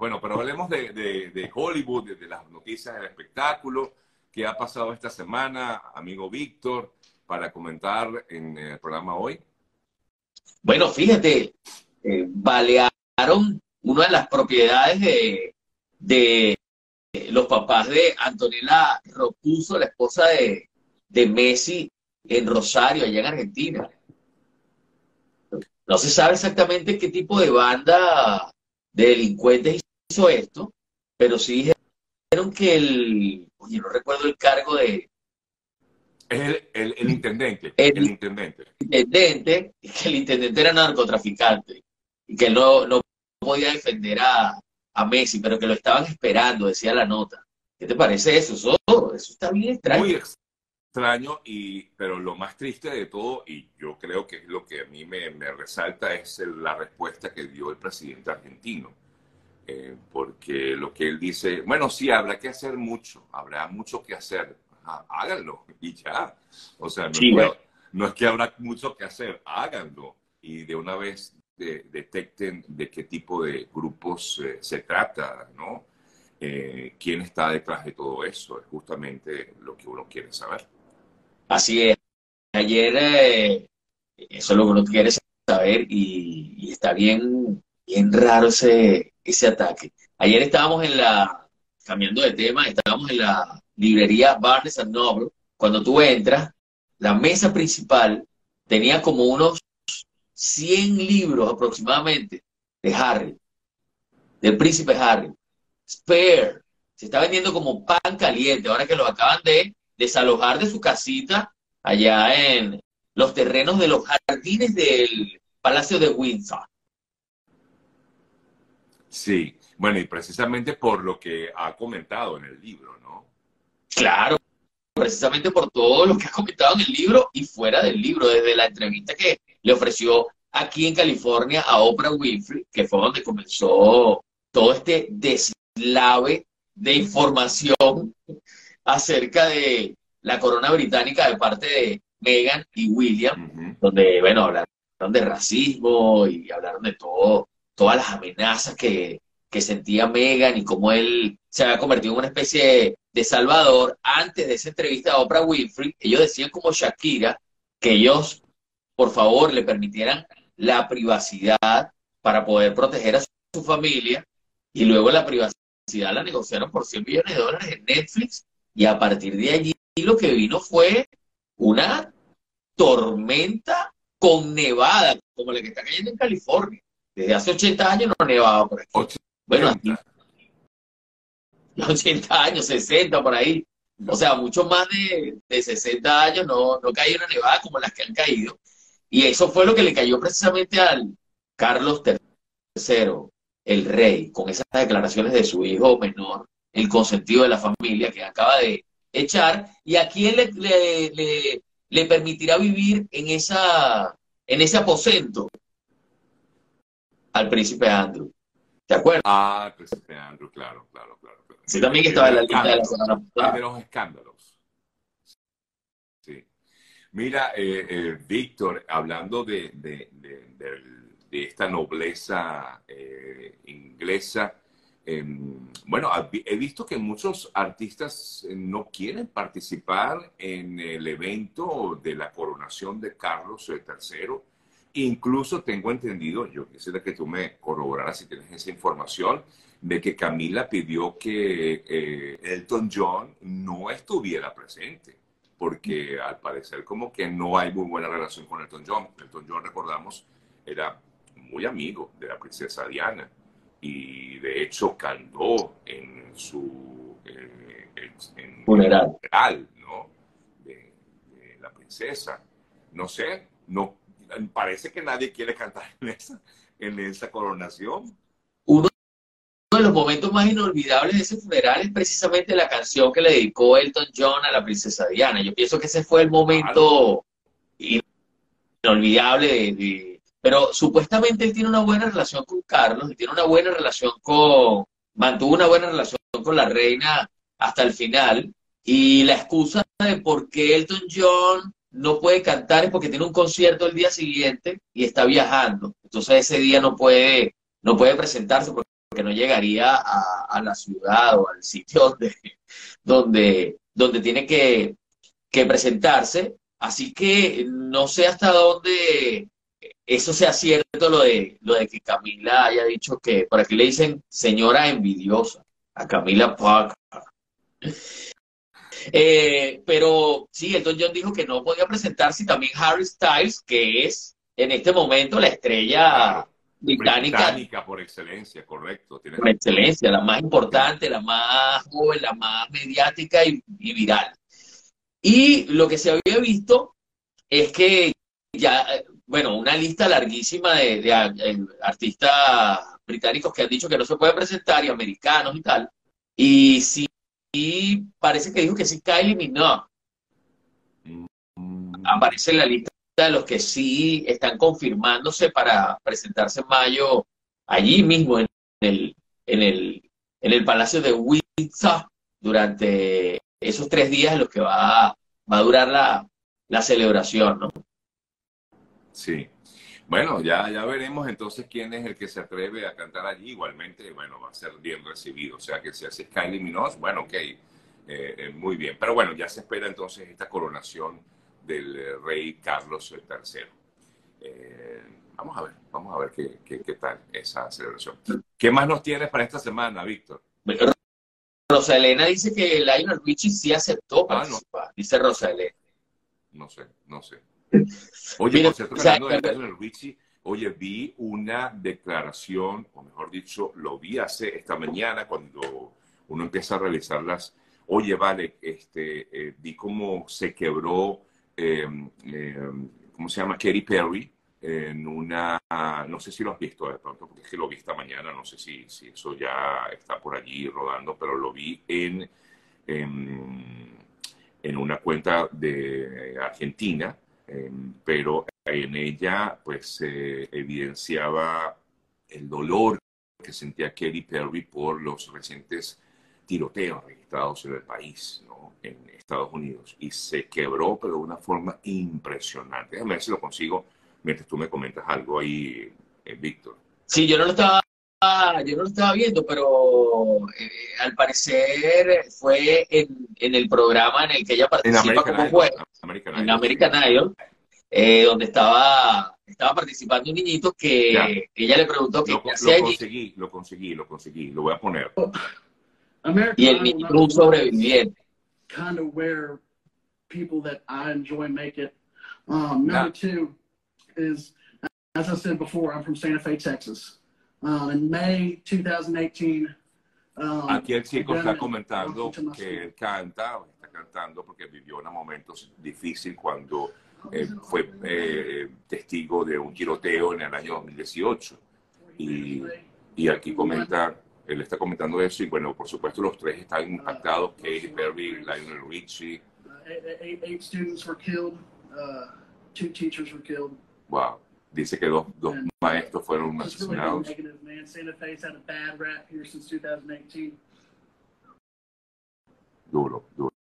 Bueno, pero hablemos de, Hollywood, de, las noticias del espectáculo, qué ha pasado esta semana, amigo Víctor, para comentar en el programa hoy. Bueno, fíjate, eh, balearon una de las propiedades de, los papás de Antonella Rocuso, la esposa de, de Messi, en Rosario, allá en Argentina. No se sabe exactamente qué tipo de banda de delincuentes hizo esto, pero sí dijeron que el, oye, no recuerdo el cargo de... Es el, el, intendente. El, intendente. intendente, que el intendente era narcotraficante y que no, no podía defender a, a Messi, pero que lo estaban esperando, decía la nota. ¿Qué te parece eso? Eso, eso está bien extraño. Muy extraño, y, pero lo más triste de todo, y yo creo que es lo que a mí me, me resalta, es la respuesta que dio el presidente argentino. Eh, porque lo que él dice, bueno, sí, habrá que hacer mucho, habrá mucho que hacer, háganlo y ya. O sea, no, es que habrá mucho que hacer, háganlo y de una vez detecten de qué tipo de grupos eh, se trata, ¿no? Eh, ¿Quién está detrás de todo eso? Es justamente lo que uno quiere saber. Así es. Ayer, eh, eso es lo que uno quiere saber y, está bien, bien raro ese, ese ataque. Ayer estábamos en la, cambiando de tema, estábamos en la librería Barnes Noble. Cuando tú entras, la mesa principal tenía como unos 100 libros aproximadamente de Harry, del príncipe Harry. Spare, se está vendiendo como pan caliente, ahora que lo acaban de desalojar de su casita allá en los terrenos de los jardines del Palacio de Windsor. Sí, bueno, y precisamente por lo que ha comentado en el libro, ¿no? Claro, precisamente por todo lo que ha comentado en el libro y fuera del libro, desde la entrevista que le ofreció aquí en California a Oprah Winfrey, que fue donde comenzó todo este deslave de información acerca de la corona británica de parte de Meghan y William, donde, bueno, hablaron de racismo y hablaron de todo, todas las amenazas que, que sentía Meghan y cómo él se había convertido en una especie de, salvador. Antes de esa entrevista a Oprah Winfrey, ellos decían como Shakira que ellos, por favor, le permitieran la privacidad para poder proteger a su familia y luego la privacidad la negociaron por 100 millones de dólares en Netflix y a partir de allí lo que vino fue una tormenta con nevada, como la que está cayendo en California. Desde hace 80 años no nevaba por aquí. Bueno, aquí, 80 años, 60 por ahí. O sea, mucho más de, de 60 años no, no caía una nevada como las que han caído. Y eso fue lo que le cayó precisamente al Carlos III, el rey, con esas declaraciones de su hijo menor, el consentido de la familia que acaba de echar, y a quién le, le, le, permitirá vivir en, esa, en ese aposento al príncipe Andrew. ¿Te acuerdas? Ah, el príncipe Andrew, claro, claro, claro. Sí, también estaba en la lista de la los escándalos. Sí. Mira, eh, eh, Víctor, hablando de, de, de, esta nobleza eh, inglesa, Em, bueno, he visto que muchos artistas eh, no quieren participar en el evento de la coronación de Carlos III. Incluso tengo entendido, yo quisiera que tú me corroboraras si tienes esa información, de que Camila pidió que eh, Elton John no estuviera presente, porque al parecer como que no hay muy buena relación con Elton John. Elton John, recordamos, era muy amigo de la princesa Diana y de hecho cantó en su funeral, ¿no? De, la princesa. No sé, no parece que nadie quiere cantar en esa, en esa coronación. Uno de los momentos más inolvidables de ese funeral es precisamente la canción que le dedicó Elton John a la princesa Diana. Yo pienso que ese fue el momento inolvidable de pero supuestamente él tiene una buena relación con Carlos y tiene una buena relación con, mantuvo una buena relación con la reina hasta el final. Y la excusa de por qué Elton John no puede cantar es porque tiene un concierto el día siguiente y está viajando. Entonces ese día no puede, no puede presentarse porque no llegaría a, la ciudad o al sitio donde, donde, donde tiene que, que presentarse. Así que no sé hasta dónde eso sea cierto, lo de, lo de que Camila haya dicho que, por aquí le dicen señora envidiosa a Camila Parker. Eh, pero sí, Elton John dijo que no podía presentarse y también Harry Styles, que es en este momento la estrella británica, por excelencia, correcto. Por excelencia, la más importante, la más joven, la más mediática y, viral. Y lo que se había visto es que ya, bueno, una lista larguísima de, de, artistas británicos que han dicho que no se puede presentar y americanos y tal. Y sí y parece que dijo que sí Kylie Minogue. Mm. Aparece en la lista de los que sí están confirmándose para presentarse en mayo allí mismo en el, en el, en el Palacio de Windsor durante esos tres días en los que va, va a durar la, la celebración, ¿no? Sí. Bueno, ya, ya veremos entonces quién es el que se atreve a cantar allí. Igualmente, bueno, va a ser bien recibido. O sea que si hace Kylie Minogue, bueno, ok, eh, eh, muy bien. Pero bueno, ya se espera entonces esta coronación del eh, rey Carlos III. vamos a ver, vamos a ver qué, qué, tal esa celebración. ¿Qué más nos tienes para esta semana, Víctor? Rosa Elena dice que Lionel Richie sí aceptó ah, dice Rosa Elena. No sé, no sé. Oye, por cierto, hablando de Richie, oye, vi una declaración, o mejor dicho, lo vi hace esta mañana cuando uno empieza a revisarlas. Oye, vale, este, eh, vi cómo se quebró, em, em, ¿cómo se llama? Katy Perry en una, no sé si lo has visto de pronto, porque es que lo vi esta mañana, no sé si, si eso ya está por allí rodando, pero lo vi en, en, en una cuenta de Argentina Em, pero en ella pues se evidenciaba el dolor que sentía Kelly Perry por los recientes tiroteos registrados en el país, ¿no? en Estados Unidos, y se quebró, pero de una forma impresionante. Déjame ver si lo consigo mientras tú me comentas algo ahí, eh, Víctor. Sí, yo no lo estaba yo no lo estaba viendo, pero eh, al parecer fue en, en, el programa en el que ella participa como juez, en American Idol, eh, donde estaba, estaba participando un niñito que ella le preguntó qué lo, hacía lo conseguí, Lo conseguí, lo conseguí, lo voy a poner. y el niño un sobreviviente. Kind of where people that I enjoy make it. Um, number two is, as I said before, I'm from Santa Fe, Texas. Um, in May 2018. Um, Aquí el chico está comentando que él canta, está cantando porque vivió unos momentos difíciles cuando eh, fue eh, testigo de un tiroteo en el año 2018. Y, y aquí comenta, él está comentando eso y bueno, por supuesto los tres están impactados, Katy Perry, Lionel Richie. Wow. Dice que dos, dos maestros fueron asesinados. Duro, duro.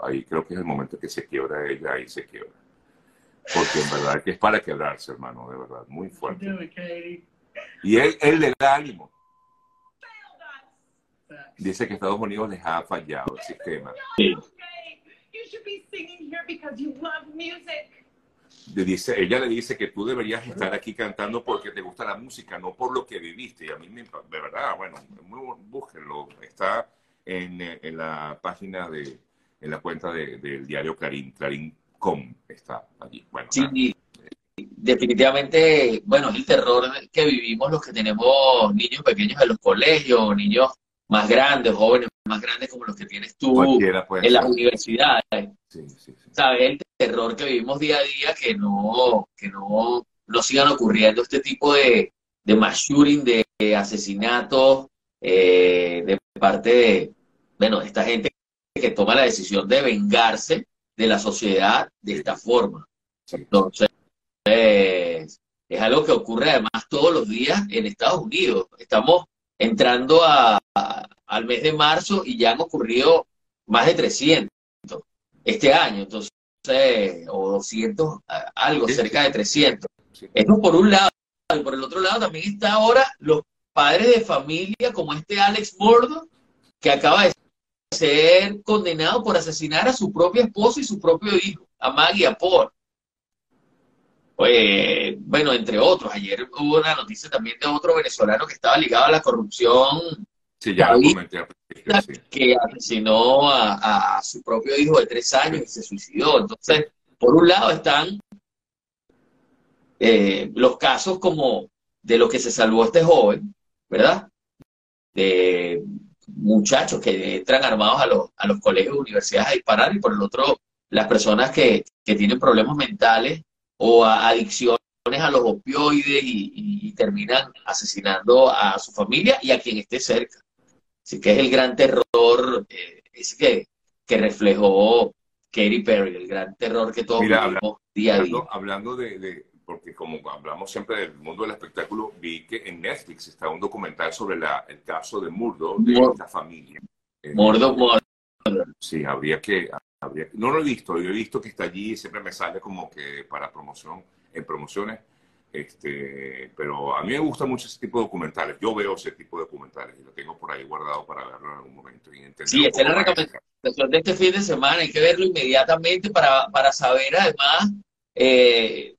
Ahí creo que es el momento que se quiebra ella, ahí se quiebra. Porque en verdad que es para quebrarse, hermano, de verdad, muy fuerte. Y él, él le da ánimo. Dice que Estados Unidos les ha fallado el sistema. Sí dice, ella le dice que tú deberías estar aquí cantando porque te gusta la música, no por lo que viviste. Y a mí, me, de verdad, bueno, muy, búsquenlo. Está en, en, la página de, en la cuenta del diario Clarín, Clarín.com está allí. Bueno, sí, definitivamente, bueno, es el terror que vivimos los que tenemos niños pequeños en los colegios, niños más grandes, jóvenes más grandes como los que tienes tú en las universidades. Sí, sí, ¿Sabes? El terror que vivimos día a día, que no, que no, no sigan ocurriendo este tipo de, de mass shooting, de asesinatos, eh, de parte de, bueno, esta gente que toma la decisión de vengarse de la sociedad de esta forma. Entonces, es algo que ocurre además todos los días en Estados Unidos. Estamos entrando a, al mes de marzo y ya han ocurrido más de 300 este año, entonces, o 200, algo cerca de 300. Esto por un lado, y por el otro lado también está ahora los, padres de familia como este Alex Murdoch, que acaba de ser condenado por asesinar a su propia esposa y su propio hijo, a Maggie a Paul. Pues, bueno, entre otros. Ayer hubo una noticia también de otro venezolano que estaba ligado a la corrupción. Sí, ya lo comenté. Que asesinó a, a, su propio hijo de tres años y se suicidó. Entonces, por un lado están eh, los casos como de lo que se salvó este joven, ¿verdad? De muchachos que entran armados a los, a los colegios universidades a disparar, y por el otro, las personas que, que tienen problemas mentales o adicciones a los opioides y, terminan asesinando a su familia y a quien esté cerca. Así que es el gran terror eh, ese que, que reflejó Katy Perry, el gran terror que todos Mira, día a día. Hablando de, porque como hablamos siempre del mundo del espectáculo, vi que en Netflix está un documental sobre la, el caso de Murdo, de esta familia. Eh, Murdo, Sí, habría que, habría, no lo he visto, yo he visto que está allí y siempre me sale como que para promoción, en promociones, este, pero a mí me gusta mucho ese tipo de documentales. Yo veo ese tipo de documentales y lo tengo por ahí guardado para verlo en algún momento. Y sí, es la recomendación de este fin de semana. Hay que verlo inmediatamente para, para saber además eh,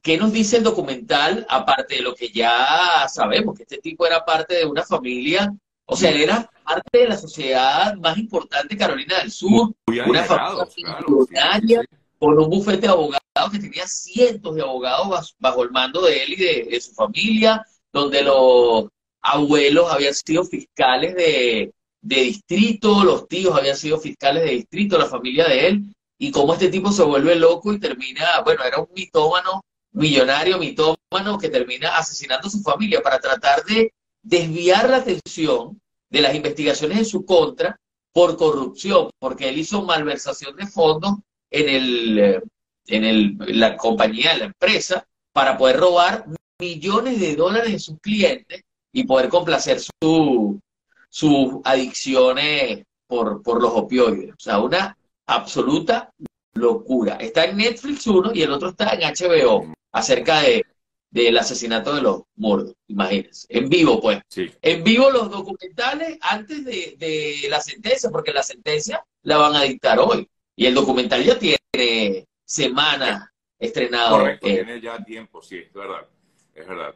¿Qué nos dice el documental, aparte de lo que ya sabemos, que este tipo era parte de una familia, o sea, él era parte de la sociedad más importante de Carolina del Sur, una familia con un bufete de abogados que tenía cientos de abogados bajo el mando de él y de, su familia, donde los abuelos habían sido fiscales de, de distrito, los tíos habían sido fiscales de distrito, la familia de él, y cómo este tipo se vuelve loco y termina, bueno, era un mitómano millonario mitómano que termina asesinando a su familia para tratar de desviar la atención de las investigaciones en su contra por corrupción, porque él hizo malversación de fondos en, el, eh, en el, la compañía, en la empresa, para poder robar millones de dólares de sus clientes y poder complacer su, sus adicciones por, por los opioides. O sea, una absoluta locura. Está en Netflix uno y el otro está en HBO acerca de, del asesinato de los muertos, imagínense. En vivo, pues. En vivo los documentales antes de, la sentencia, porque la sentencia la van a dictar hoy. Y el documental ya tiene semanas estrenado. Correcto, tiene ya tiempo, sí, es verdad. Es verdad.